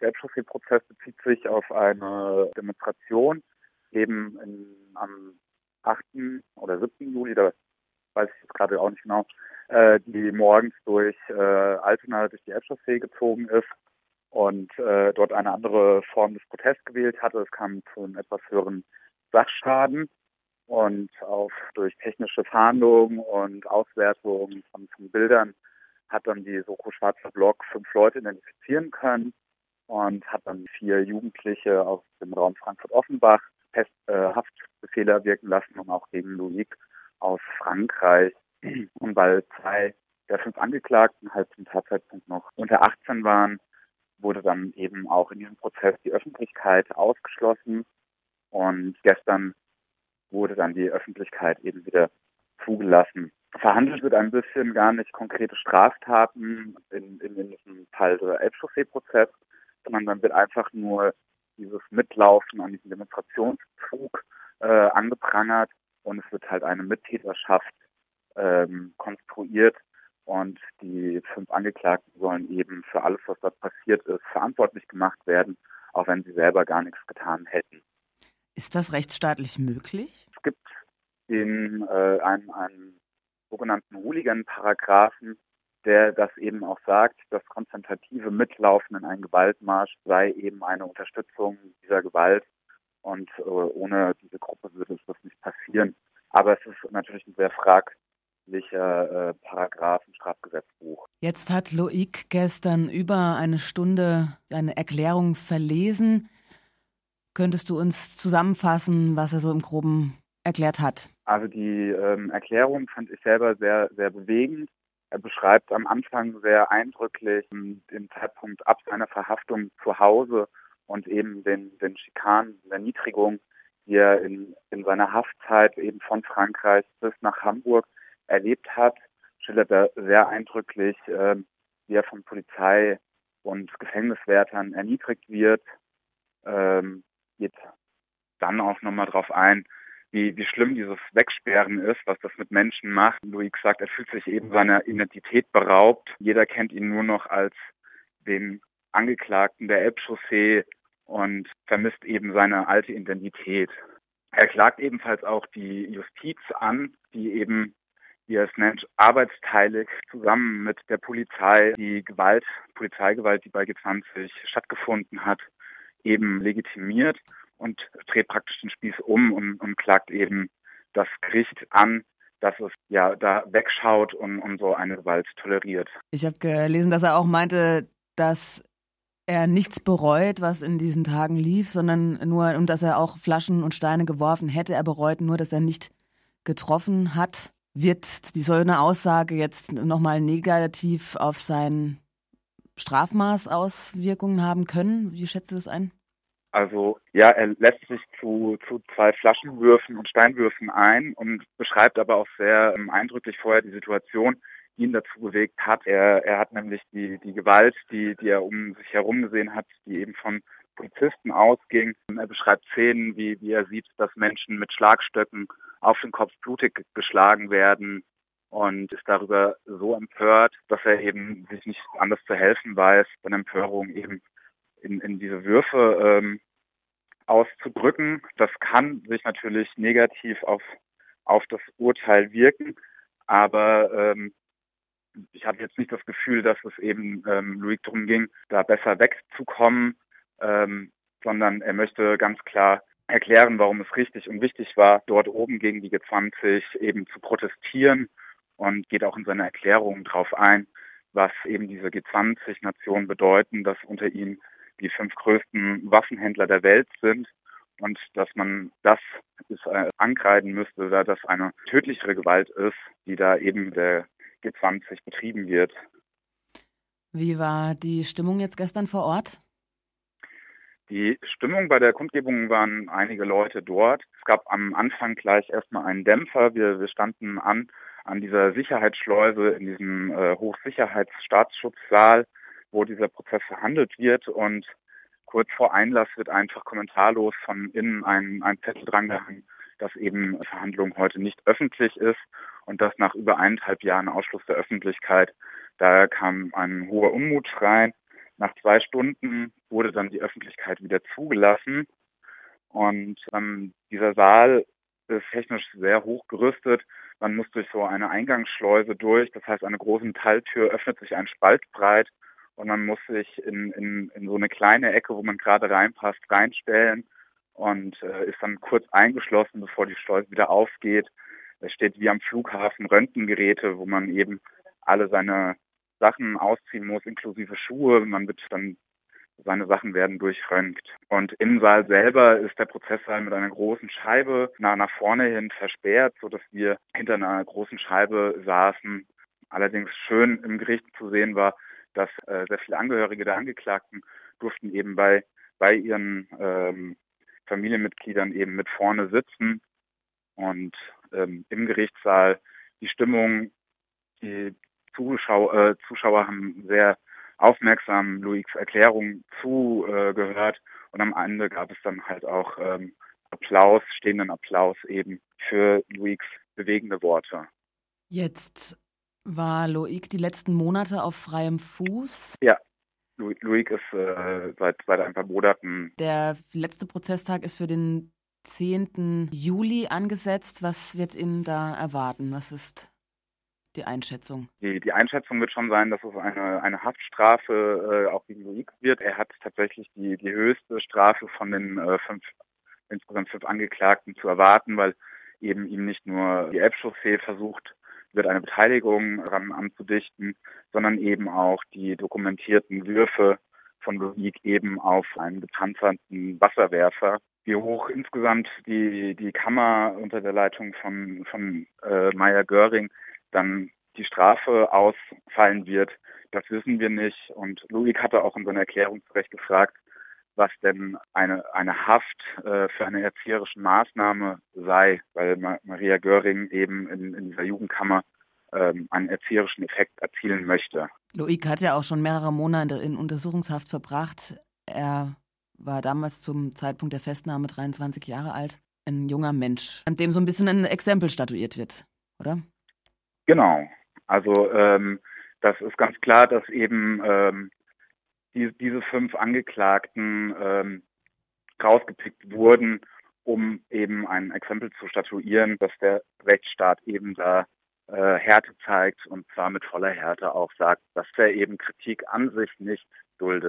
Der Elbchaussee-Prozess bezieht sich auf eine Demonstration eben in, am 8. oder 7. Juli, da weiß ich jetzt gerade auch nicht genau, äh, die morgens durch äh, Altona durch die Elbchaussee gezogen ist und äh, dort eine andere Form des Protests gewählt hatte. Es kam zu einem etwas höheren Sachschaden und auch durch technische Fahndungen und Auswertungen von, von Bildern hat dann die Soko Schwarzer Block fünf Leute identifizieren können und hat dann vier Jugendliche aus dem Raum Frankfurt-Offenbach äh, Haftbefehle erwirken lassen und auch gegen Loic aus Frankreich. Und weil zwei der fünf Angeklagten halt zum Tatzeitpunkt noch unter 18 waren, wurde dann eben auch in diesem Prozess die Öffentlichkeit ausgeschlossen. Und gestern wurde dann die Öffentlichkeit eben wieder zugelassen. Verhandelt wird ein bisschen gar nicht konkrete Straftaten in, in, in diesem Fall der Elbchaussee-Prozess, sondern dann wird einfach nur dieses Mitlaufen an diesem Demonstrationszug äh, angeprangert und es wird halt eine Mittäterschaft ähm, konstruiert und die fünf Angeklagten sollen eben für alles, was dort passiert ist, verantwortlich gemacht werden, auch wenn sie selber gar nichts getan hätten. Ist das rechtsstaatlich möglich? Es gibt den, äh, einen, einen sogenannten Hooligan-Paragraphen, der das eben auch sagt, das konzentrative Mitlaufen in einen Gewaltmarsch sei eben eine Unterstützung dieser Gewalt und äh, ohne diese Gruppe würde es das nicht passieren. Aber es ist natürlich ein sehr fragwürdiger äh, Paragraph im Strafgesetzbuch. Jetzt hat Loic gestern über eine Stunde seine Erklärung verlesen. Könntest du uns zusammenfassen, was er so im Groben erklärt hat? Also die ähm, Erklärung fand ich selber sehr, sehr bewegend. Er beschreibt am Anfang sehr eindrücklich den Zeitpunkt ab seiner Verhaftung zu Hause und eben den, den Schikanen, der Niedrigung, die er in, in seiner Haftzeit eben von Frankreich bis nach Hamburg erlebt hat, schildert er sehr eindrücklich, äh, wie er von Polizei und Gefängniswärtern erniedrigt wird, ähm, geht dann auch nochmal drauf ein, wie, wie schlimm dieses Wegsperren ist, was das mit Menschen macht. Louis sagt, er fühlt sich eben seiner Identität beraubt. Jeder kennt ihn nur noch als den Angeklagten der Elbchaussee und vermisst eben seine alte Identität. Er klagt ebenfalls auch die Justiz an, die eben, wie er es nennt, arbeitsteilig zusammen mit der Polizei die Gewalt, Polizeigewalt, die bei G20 stattgefunden hat, eben legitimiert und dreht praktisch den Spieß um und, und klagt eben das Gericht an, dass es ja da wegschaut und, und so eine Gewalt toleriert. Ich habe gelesen, dass er auch meinte, dass er nichts bereut, was in diesen Tagen lief, sondern nur, und dass er auch Flaschen und Steine geworfen hätte. Er bereut nur, dass er nicht getroffen hat. Wird die so eine Aussage jetzt nochmal negativ auf sein Strafmaß Auswirkungen haben können? Wie schätzt du das ein? Also ja, er lässt sich zu, zu zwei Flaschenwürfen und Steinwürfen ein und beschreibt aber auch sehr ähm, eindrücklich vorher die Situation, die ihn dazu bewegt hat. Er, er hat nämlich die, die Gewalt, die, die er um sich herum gesehen hat, die eben von Polizisten ausging. Er beschreibt Szenen, wie, wie er sieht, dass Menschen mit Schlagstöcken auf den Kopf blutig geschlagen werden und ist darüber so empört, dass er eben sich nicht anders zu helfen weiß, seine Empörung eben in, in diese Würfe ähm, auszudrücken. Das kann sich natürlich negativ auf, auf das Urteil wirken, aber ähm, ich hatte jetzt nicht das Gefühl, dass es eben ähm, Louis darum ging, da besser wegzukommen, ähm, sondern er möchte ganz klar erklären, warum es richtig und wichtig war, dort oben gegen die G20 eben zu protestieren und geht auch in seiner Erklärung darauf ein, was eben diese G20-Nationen bedeuten, dass unter ihnen die fünf größten Waffenhändler der Welt sind und dass man das ist, äh, ankreiden müsste, da das eine tödlichere Gewalt ist, die da eben der G20 betrieben wird. Wie war die Stimmung jetzt gestern vor Ort? Die Stimmung bei der Kundgebung waren einige Leute dort. Es gab am Anfang gleich erstmal einen Dämpfer. Wir, wir standen an an dieser Sicherheitsschleuse in diesem äh, Hochsicherheitsstaatsschutzsaal wo dieser Prozess verhandelt wird und kurz vor Einlass wird einfach kommentarlos von innen ein, ein Zettel drangehangen, dass eben Verhandlung heute nicht öffentlich ist und das nach über eineinhalb Jahren Ausschluss der Öffentlichkeit. Da kam ein hoher Unmut rein. Nach zwei Stunden wurde dann die Öffentlichkeit wieder zugelassen und ähm, dieser Saal ist technisch sehr hoch gerüstet. Man muss durch so eine Eingangsschleuse durch, das heißt, eine große Metalltür öffnet sich ein Spalt breit und man muss sich in, in, in so eine kleine Ecke, wo man gerade reinpasst, reinstellen und äh, ist dann kurz eingeschlossen, bevor die Schleuse wieder aufgeht. Es steht wie am Flughafen Röntgengeräte, wo man eben alle seine Sachen ausziehen muss, inklusive Schuhe. Man wird dann seine Sachen werden durchröntgt. Und im Saal selber ist der Prozesssaal mit einer großen Scheibe nach, nach vorne hin versperrt, so dass wir hinter einer großen Scheibe saßen. Allerdings schön im Gericht zu sehen war, dass äh, sehr viele Angehörige der Angeklagten durften eben bei, bei ihren ähm, Familienmitgliedern eben mit vorne sitzen und ähm, im Gerichtssaal die Stimmung, die Zuschauer, äh, Zuschauer haben sehr aufmerksam Louis' Erklärung zugehört äh, und am Ende gab es dann halt auch ähm, Applaus, stehenden Applaus eben für Louis' bewegende Worte. Jetzt war Loic die letzten Monate auf freiem Fuß? Ja, Loic ist äh, seit, seit ein paar Monaten. Der letzte Prozesstag ist für den 10. Juli angesetzt. Was wird Ihnen da erwarten? Was ist die Einschätzung? Die, die Einschätzung wird schon sein, dass es eine, eine Haftstrafe äh, auch gegen Loic wird. Er hat tatsächlich die, die höchste Strafe von den äh, fünf, insgesamt fünf Angeklagten zu erwarten, weil eben ihm nicht nur die Elbchaussee versucht wird eine Beteiligung ran anzudichten, sondern eben auch die dokumentierten Würfe von Loic eben auf einen gepanzerten Wasserwerfer. Wie hoch insgesamt die, die Kammer unter der Leitung von, von äh, Meyer Göring dann die Strafe ausfallen wird, das wissen wir nicht. Und Loic hatte auch in seiner Erklärung zurecht gefragt, was denn eine, eine Haft äh, für eine erzieherische Maßnahme sei, weil Ma Maria Göring eben in, in dieser Jugendkammer ähm, einen erzieherischen Effekt erzielen möchte. Loic hat ja auch schon mehrere Monate in Untersuchungshaft verbracht. Er war damals zum Zeitpunkt der Festnahme 23 Jahre alt. Ein junger Mensch, an dem so ein bisschen ein Exempel statuiert wird, oder? Genau. Also ähm, das ist ganz klar, dass eben ähm, die, diese fünf Angeklagten ähm, rausgepickt wurden, um eben ein Exempel zu statuieren, dass der Rechtsstaat eben da äh, Härte zeigt und zwar mit voller Härte auch sagt, dass er eben Kritik an sich nicht duldet.